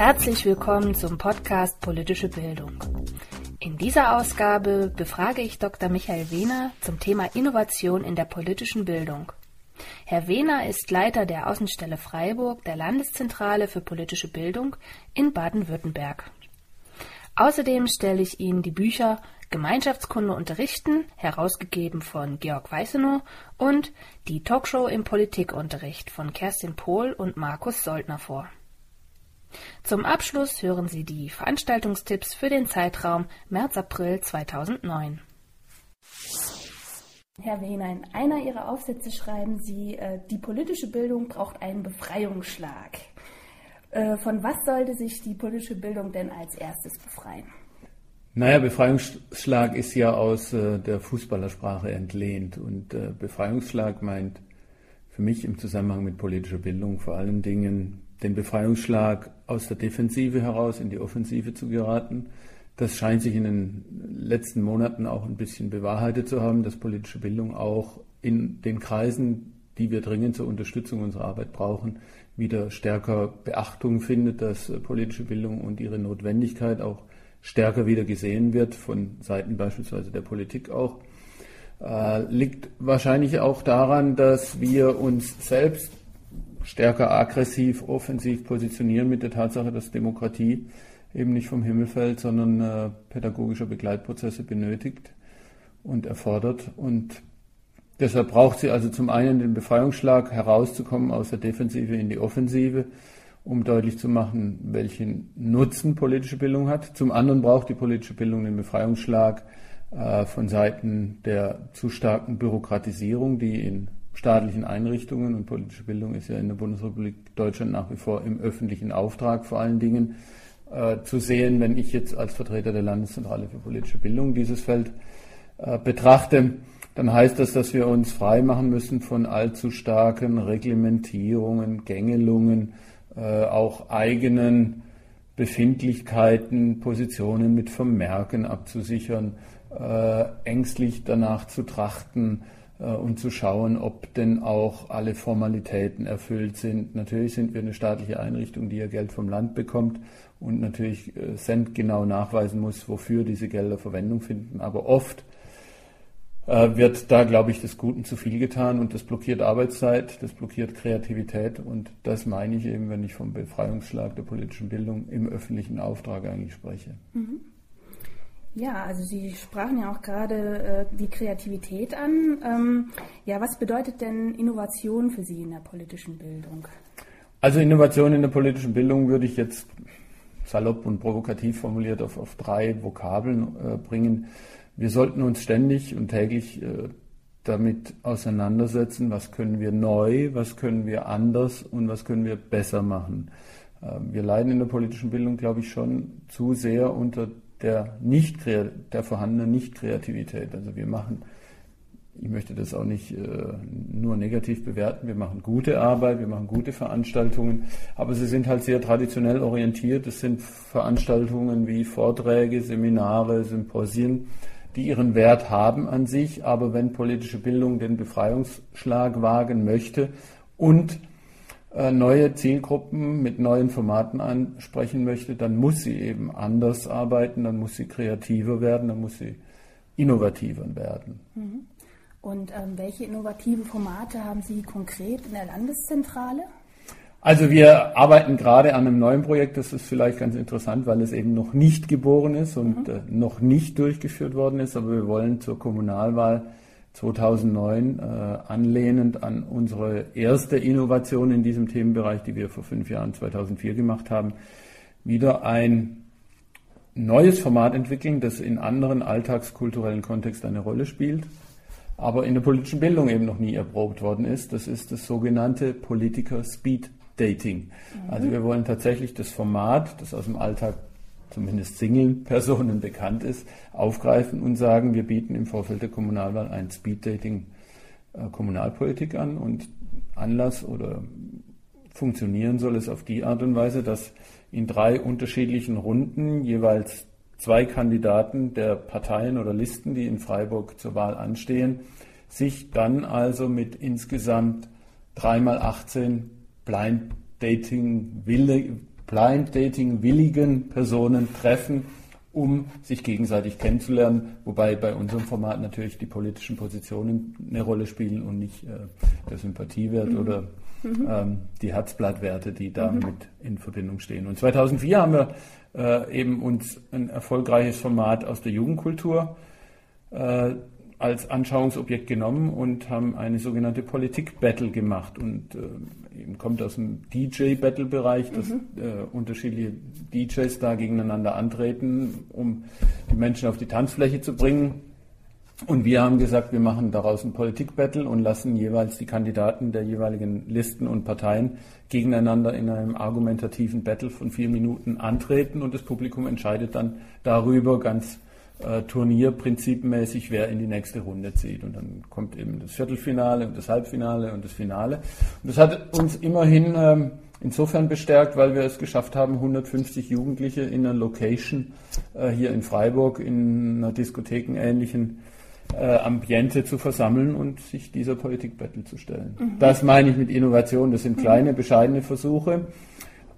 Herzlich willkommen zum Podcast Politische Bildung. In dieser Ausgabe befrage ich Dr. Michael Wehner zum Thema Innovation in der politischen Bildung. Herr Wehner ist Leiter der Außenstelle Freiburg der Landeszentrale für politische Bildung in Baden-Württemberg. Außerdem stelle ich Ihnen die Bücher Gemeinschaftskunde unterrichten, herausgegeben von Georg Weißenow, und die Talkshow im Politikunterricht von Kerstin Pohl und Markus Soldner vor. Zum Abschluss hören Sie die Veranstaltungstipps für den Zeitraum März-April 2009. Herr Wehner, in einer Ihrer Aufsätze schreiben Sie, äh, die politische Bildung braucht einen Befreiungsschlag. Äh, von was sollte sich die politische Bildung denn als erstes befreien? Naja, Befreiungsschlag ist ja aus äh, der Fußballersprache entlehnt und äh, Befreiungsschlag meint für mich im Zusammenhang mit politischer Bildung vor allen Dingen den Befreiungsschlag aus der Defensive heraus in die Offensive zu geraten. Das scheint sich in den letzten Monaten auch ein bisschen bewahrheitet zu haben, dass politische Bildung auch in den Kreisen, die wir dringend zur Unterstützung unserer Arbeit brauchen, wieder stärker Beachtung findet, dass politische Bildung und ihre Notwendigkeit auch stärker wieder gesehen wird, von Seiten beispielsweise der Politik auch. Äh, liegt wahrscheinlich auch daran, dass wir uns selbst stärker aggressiv, offensiv positionieren mit der Tatsache, dass Demokratie eben nicht vom Himmel fällt, sondern äh, pädagogische Begleitprozesse benötigt und erfordert. Und deshalb braucht sie also zum einen den Befreiungsschlag herauszukommen aus der Defensive in die Offensive, um deutlich zu machen, welchen Nutzen politische Bildung hat. Zum anderen braucht die politische Bildung den Befreiungsschlag äh, von Seiten der zu starken Bürokratisierung, die in staatlichen Einrichtungen und politische Bildung ist ja in der Bundesrepublik Deutschland nach wie vor im öffentlichen Auftrag vor allen Dingen äh, zu sehen, wenn ich jetzt als Vertreter der Landeszentrale für politische Bildung dieses Feld äh, betrachte, dann heißt das, dass wir uns frei machen müssen von allzu starken Reglementierungen, Gängelungen, äh, auch eigenen Befindlichkeiten, Positionen mit Vermerken abzusichern, äh, ängstlich danach zu trachten, und zu schauen, ob denn auch alle Formalitäten erfüllt sind. Natürlich sind wir eine staatliche Einrichtung, die ja Geld vom Land bekommt und natürlich äh, centgenau nachweisen muss, wofür diese Gelder Verwendung finden. Aber oft äh, wird da, glaube ich, des Guten zu viel getan und das blockiert Arbeitszeit, das blockiert Kreativität und das meine ich eben, wenn ich vom Befreiungsschlag der politischen Bildung im öffentlichen Auftrag eigentlich spreche. Mhm. Ja, also Sie sprachen ja auch gerade äh, die Kreativität an. Ähm, ja, was bedeutet denn Innovation für Sie in der politischen Bildung? Also Innovation in der politischen Bildung würde ich jetzt salopp und provokativ formuliert auf, auf drei Vokabeln äh, bringen. Wir sollten uns ständig und täglich äh, damit auseinandersetzen, was können wir neu, was können wir anders und was können wir besser machen. Äh, wir leiden in der politischen Bildung, glaube ich, schon zu sehr unter der, nicht, der vorhandenen Nicht-Kreativität. Also wir machen, ich möchte das auch nicht äh, nur negativ bewerten, wir machen gute Arbeit, wir machen gute Veranstaltungen, aber sie sind halt sehr traditionell orientiert. Es sind Veranstaltungen wie Vorträge, Seminare, Symposien, die ihren Wert haben an sich, aber wenn politische Bildung den Befreiungsschlag wagen möchte und neue Zielgruppen mit neuen Formaten ansprechen möchte, dann muss sie eben anders arbeiten, dann muss sie kreativer werden, dann muss sie innovativer werden. Mhm. Und ähm, welche innovative Formate haben Sie konkret in der Landeszentrale? Also wir arbeiten gerade an einem neuen Projekt, das ist vielleicht ganz interessant, weil es eben noch nicht geboren ist und mhm. äh, noch nicht durchgeführt worden ist, aber wir wollen zur Kommunalwahl 2009 äh, anlehnend an unsere erste Innovation in diesem Themenbereich, die wir vor fünf Jahren 2004 gemacht haben, wieder ein neues Format entwickeln, das in anderen alltagskulturellen Kontexten eine Rolle spielt, aber in der politischen Bildung eben noch nie erprobt worden ist. Das ist das sogenannte Politiker Speed Dating. Also mhm. wir wollen tatsächlich das Format, das aus dem Alltag zumindest Single-Personen bekannt ist, aufgreifen und sagen, wir bieten im Vorfeld der Kommunalwahl ein Speed-Dating äh, Kommunalpolitik an und Anlass oder funktionieren soll es auf die Art und Weise, dass in drei unterschiedlichen Runden jeweils zwei Kandidaten der Parteien oder Listen, die in Freiburg zur Wahl anstehen, sich dann also mit insgesamt dreimal 18 Blind Dating Blind Dating willigen Personen treffen, um sich gegenseitig kennenzulernen, wobei bei unserem Format natürlich die politischen Positionen eine Rolle spielen und nicht äh, der Sympathiewert mhm. oder mhm. ähm, die Herzblattwerte, die damit mhm. in Verbindung stehen. Und 2004 haben wir äh, eben uns ein erfolgreiches Format aus der Jugendkultur äh, als Anschauungsobjekt genommen und haben eine sogenannte Politik-Battle gemacht. Und äh, eben kommt aus dem DJ-Battle-Bereich, dass mhm. äh, unterschiedliche DJs da gegeneinander antreten, um die Menschen auf die Tanzfläche zu bringen. Und wir haben gesagt, wir machen daraus ein Politik-Battle und lassen jeweils die Kandidaten der jeweiligen Listen und Parteien gegeneinander in einem argumentativen Battle von vier Minuten antreten und das Publikum entscheidet dann darüber ganz äh, turnierprinzipmäßig, wer in die nächste Runde zieht. Und dann kommt eben das Viertelfinale und das Halbfinale und das Finale. Und das hat uns immerhin ähm, insofern bestärkt, weil wir es geschafft haben, 150 Jugendliche in einer Location äh, hier in Freiburg in einer diskothekenähnlichen äh, Ambiente zu versammeln und sich dieser Politikbattle zu stellen. Mhm. Das meine ich mit Innovation. Das sind kleine, bescheidene Versuche,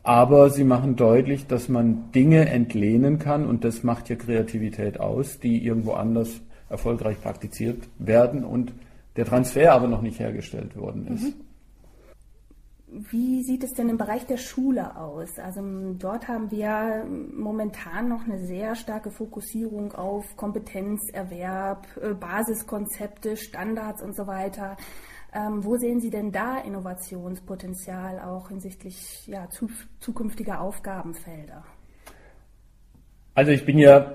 aber sie machen deutlich, dass man Dinge entlehnen kann und das macht ja Kreativität aus, die irgendwo anders erfolgreich praktiziert werden und der Transfer aber noch nicht hergestellt worden ist. Mhm. Wie sieht es denn im Bereich der Schule aus? Also dort haben wir momentan noch eine sehr starke Fokussierung auf Kompetenzerwerb, äh, Basiskonzepte, Standards und so weiter. Ähm, wo sehen Sie denn da Innovationspotenzial auch hinsichtlich ja, zu, zukünftiger Aufgabenfelder? Also ich bin ja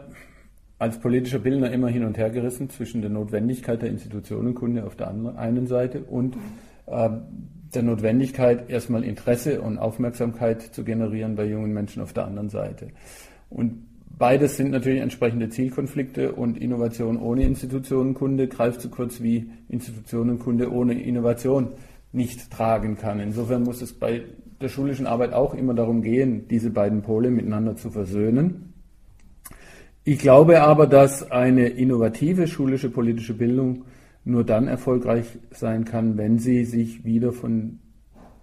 als politischer Bildner immer hin und her gerissen zwischen der Notwendigkeit der Institutionenkunde auf der einen Seite und mhm. äh, der Notwendigkeit, erstmal Interesse und Aufmerksamkeit zu generieren bei jungen Menschen auf der anderen Seite. Und beides sind natürlich entsprechende Zielkonflikte und Innovation ohne Institutionenkunde greift so kurz wie Institutionenkunde ohne Innovation nicht tragen kann. Insofern muss es bei der schulischen Arbeit auch immer darum gehen, diese beiden Pole miteinander zu versöhnen. Ich glaube aber, dass eine innovative schulische politische Bildung nur dann erfolgreich sein kann, wenn sie sich wieder von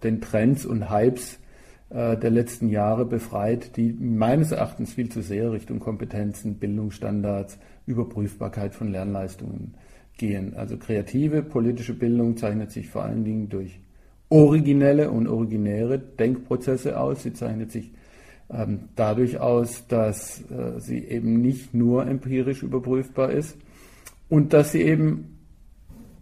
den Trends und Hypes der letzten Jahre befreit, die meines Erachtens viel zu sehr Richtung Kompetenzen, Bildungsstandards, Überprüfbarkeit von Lernleistungen gehen. Also kreative politische Bildung zeichnet sich vor allen Dingen durch originelle und originäre Denkprozesse aus. Sie zeichnet sich ähm, dadurch aus, dass äh, sie eben nicht nur empirisch überprüfbar ist und dass sie eben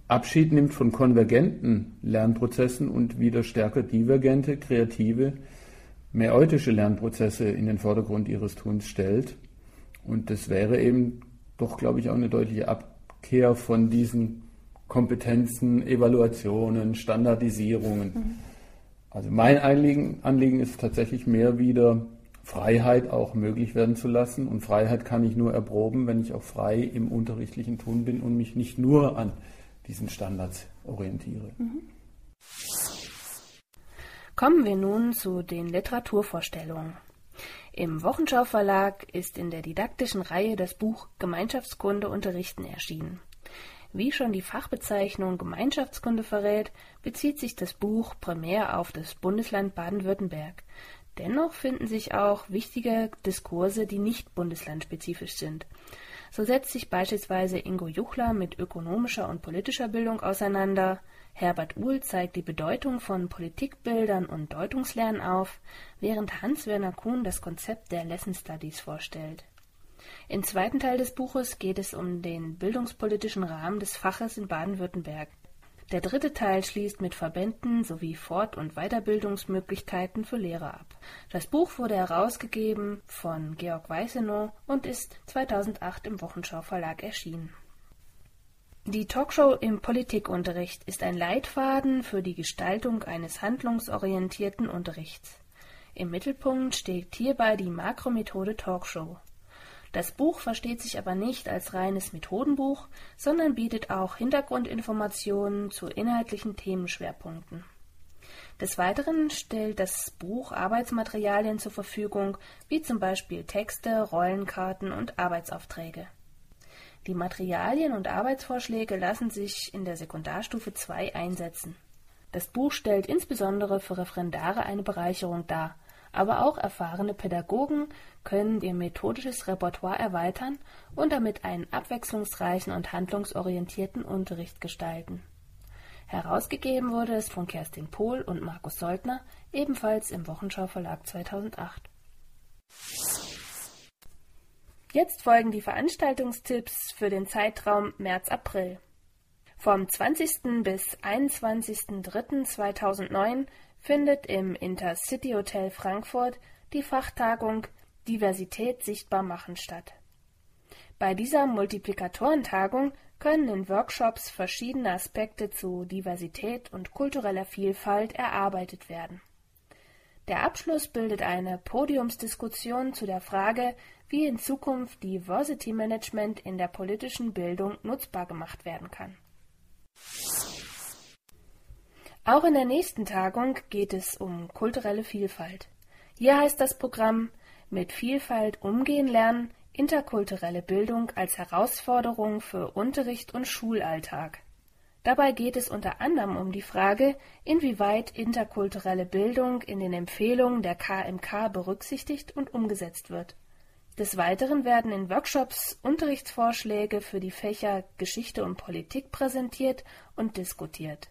Abschied nimmt von konvergenten Lernprozessen und wieder stärker divergente, kreative, mäeutische Lernprozesse in den Vordergrund ihres Tuns stellt. Und das wäre eben doch, glaube ich, auch eine deutliche Abkehr von diesen Kompetenzen, Evaluationen, Standardisierungen. Mhm. Also mein Anliegen, Anliegen ist tatsächlich mehr wieder Freiheit auch möglich werden zu lassen. Und Freiheit kann ich nur erproben, wenn ich auch frei im unterrichtlichen Tun bin und mich nicht nur an diesen Standards orientiere. Mhm. Kommen wir nun zu den Literaturvorstellungen. Im Wochenschau Verlag ist in der didaktischen Reihe das Buch Gemeinschaftskunde unterrichten erschienen. Wie schon die Fachbezeichnung Gemeinschaftskunde verrät, bezieht sich das Buch primär auf das Bundesland Baden-Württemberg. Dennoch finden sich auch wichtige Diskurse, die nicht bundeslandspezifisch sind. So setzt sich beispielsweise Ingo Juchler mit ökonomischer und politischer Bildung auseinander, Herbert Uhl zeigt die Bedeutung von Politikbildern und Deutungslernen auf, während Hans-Werner Kuhn das Konzept der Lesson Studies vorstellt. Im zweiten Teil des Buches geht es um den bildungspolitischen Rahmen des Faches in Baden-Württemberg. Der dritte Teil schließt mit Verbänden sowie Fort- und Weiterbildungsmöglichkeiten für Lehrer ab. Das Buch wurde herausgegeben von Georg Weißenow und ist 2008 im Wochenschau Verlag erschienen. Die Talkshow im Politikunterricht ist ein Leitfaden für die Gestaltung eines handlungsorientierten Unterrichts. Im Mittelpunkt steht hierbei die Makromethode Talkshow. Das Buch versteht sich aber nicht als reines Methodenbuch, sondern bietet auch Hintergrundinformationen zu inhaltlichen Themenschwerpunkten. Des Weiteren stellt das Buch Arbeitsmaterialien zur Verfügung, wie zum Beispiel Texte, Rollenkarten und Arbeitsaufträge. Die Materialien und Arbeitsvorschläge lassen sich in der Sekundarstufe 2 einsetzen. Das Buch stellt insbesondere für Referendare eine Bereicherung dar, aber auch erfahrene Pädagogen können ihr methodisches Repertoire erweitern und damit einen abwechslungsreichen und handlungsorientierten Unterricht gestalten. Herausgegeben wurde es von Kerstin Pohl und Markus Soldner, ebenfalls im Wochenschau Verlag 2008. Jetzt folgen die Veranstaltungstipps für den Zeitraum März-April. Vom 20. bis 21.03.2009 findet im Intercity Hotel Frankfurt die Fachtagung Diversität sichtbar machen statt. Bei dieser Multiplikatorentagung können in Workshops verschiedene Aspekte zu Diversität und kultureller Vielfalt erarbeitet werden. Der Abschluss bildet eine Podiumsdiskussion zu der Frage, wie in Zukunft Diversity Management in der politischen Bildung nutzbar gemacht werden kann. Auch in der nächsten Tagung geht es um kulturelle Vielfalt. Hier heißt das Programm Mit Vielfalt umgehen lernen, interkulturelle Bildung als Herausforderung für Unterricht und Schulalltag. Dabei geht es unter anderem um die Frage, inwieweit interkulturelle Bildung in den Empfehlungen der KMK berücksichtigt und umgesetzt wird. Des Weiteren werden in Workshops Unterrichtsvorschläge für die Fächer Geschichte und Politik präsentiert und diskutiert.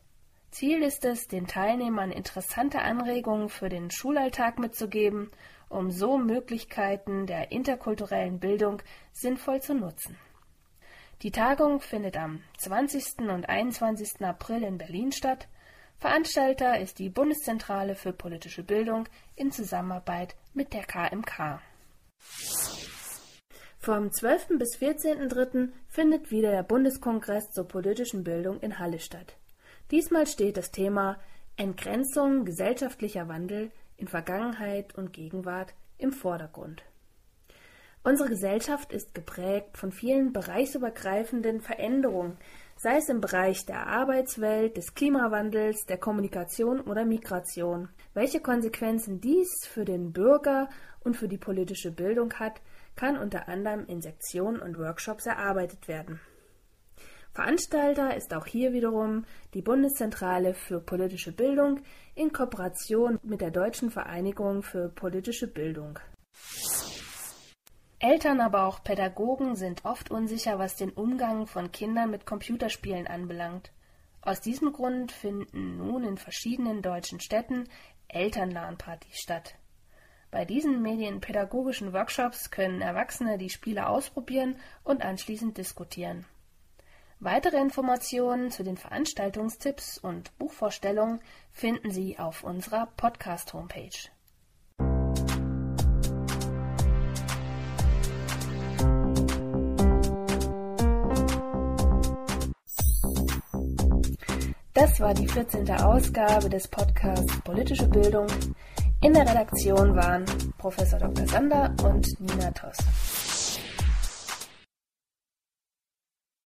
Ziel ist es, den Teilnehmern interessante Anregungen für den Schulalltag mitzugeben, um so Möglichkeiten der interkulturellen Bildung sinnvoll zu nutzen. Die Tagung findet am 20. und 21. April in Berlin statt. Veranstalter ist die Bundeszentrale für politische Bildung in Zusammenarbeit mit der KMK. Vom 12. bis 14.3. findet wieder der Bundeskongress zur politischen Bildung in Halle statt. Diesmal steht das Thema Entgrenzung gesellschaftlicher Wandel in Vergangenheit und Gegenwart im Vordergrund. Unsere Gesellschaft ist geprägt von vielen bereichsübergreifenden Veränderungen, sei es im Bereich der Arbeitswelt, des Klimawandels, der Kommunikation oder Migration. Welche Konsequenzen dies für den Bürger und für die politische Bildung hat, kann unter anderem in Sektionen und Workshops erarbeitet werden. Veranstalter ist auch hier wiederum die Bundeszentrale für politische Bildung in Kooperation mit der Deutschen Vereinigung für politische Bildung. Eltern, aber auch Pädagogen sind oft unsicher, was den Umgang von Kindern mit Computerspielen anbelangt. Aus diesem Grund finden nun in verschiedenen deutschen Städten Elternlernpartys statt. Bei diesen medienpädagogischen Workshops können Erwachsene die Spiele ausprobieren und anschließend diskutieren. Weitere Informationen zu den Veranstaltungstipps und Buchvorstellungen finden Sie auf unserer Podcast-Homepage. Das war die 14. Ausgabe des Podcasts Politische Bildung. In der Redaktion waren Professor Dr. Sander und Nina Toss.